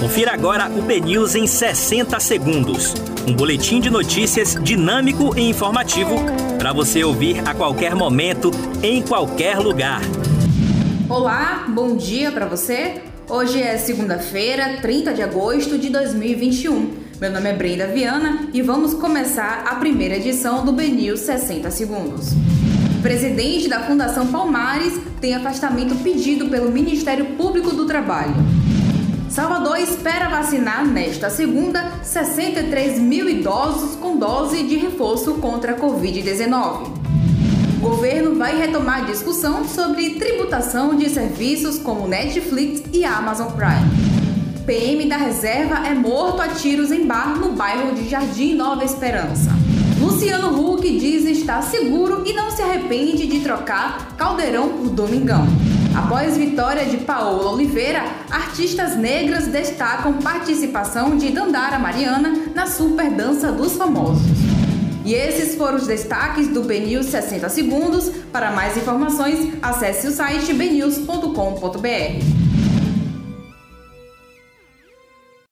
Confira agora o BNews em 60 segundos. Um boletim de notícias dinâmico e informativo para você ouvir a qualquer momento, em qualquer lugar. Olá, bom dia para você. Hoje é segunda-feira, 30 de agosto de 2021. Meu nome é Brenda Viana e vamos começar a primeira edição do BNews 60 segundos. Presidente da Fundação Palmares tem afastamento pedido pelo Ministério Público do Trabalho. Salvador espera vacinar nesta segunda 63 mil idosos com dose de reforço contra a Covid-19. O governo vai retomar discussão sobre tributação de serviços como Netflix e Amazon Prime. PM da reserva é morto a tiros em bar no bairro de Jardim Nova Esperança. Luciano Huck diz estar seguro e não se arrepende de trocar Caldeirão por Domingão. Após vitória de Paola Oliveira, artistas negras destacam participação de Dandara Mariana na Super Dança dos Famosos. E esses foram os destaques do BNews 60 Segundos. Para mais informações, acesse o site bnews.com.br.